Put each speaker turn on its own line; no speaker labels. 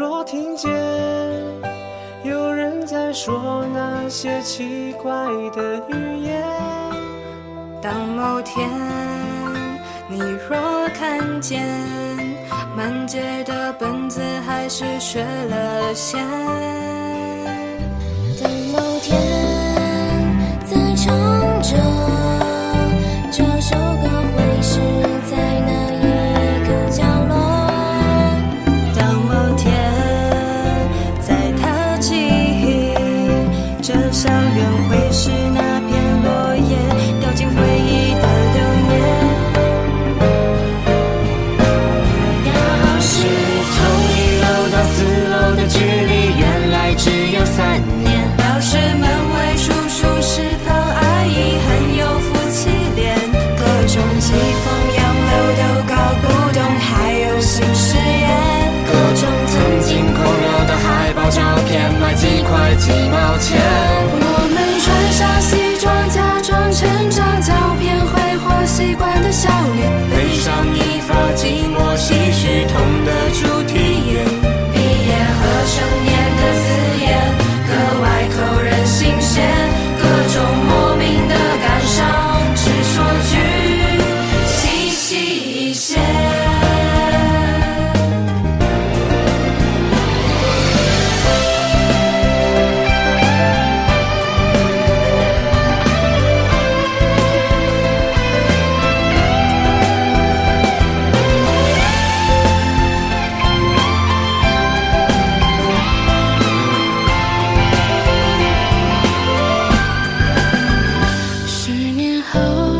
若听见有人在说那些奇怪的语言，
当某天你若看见满街的本子还是缺了线，
当某天再唱着这首歌会是。好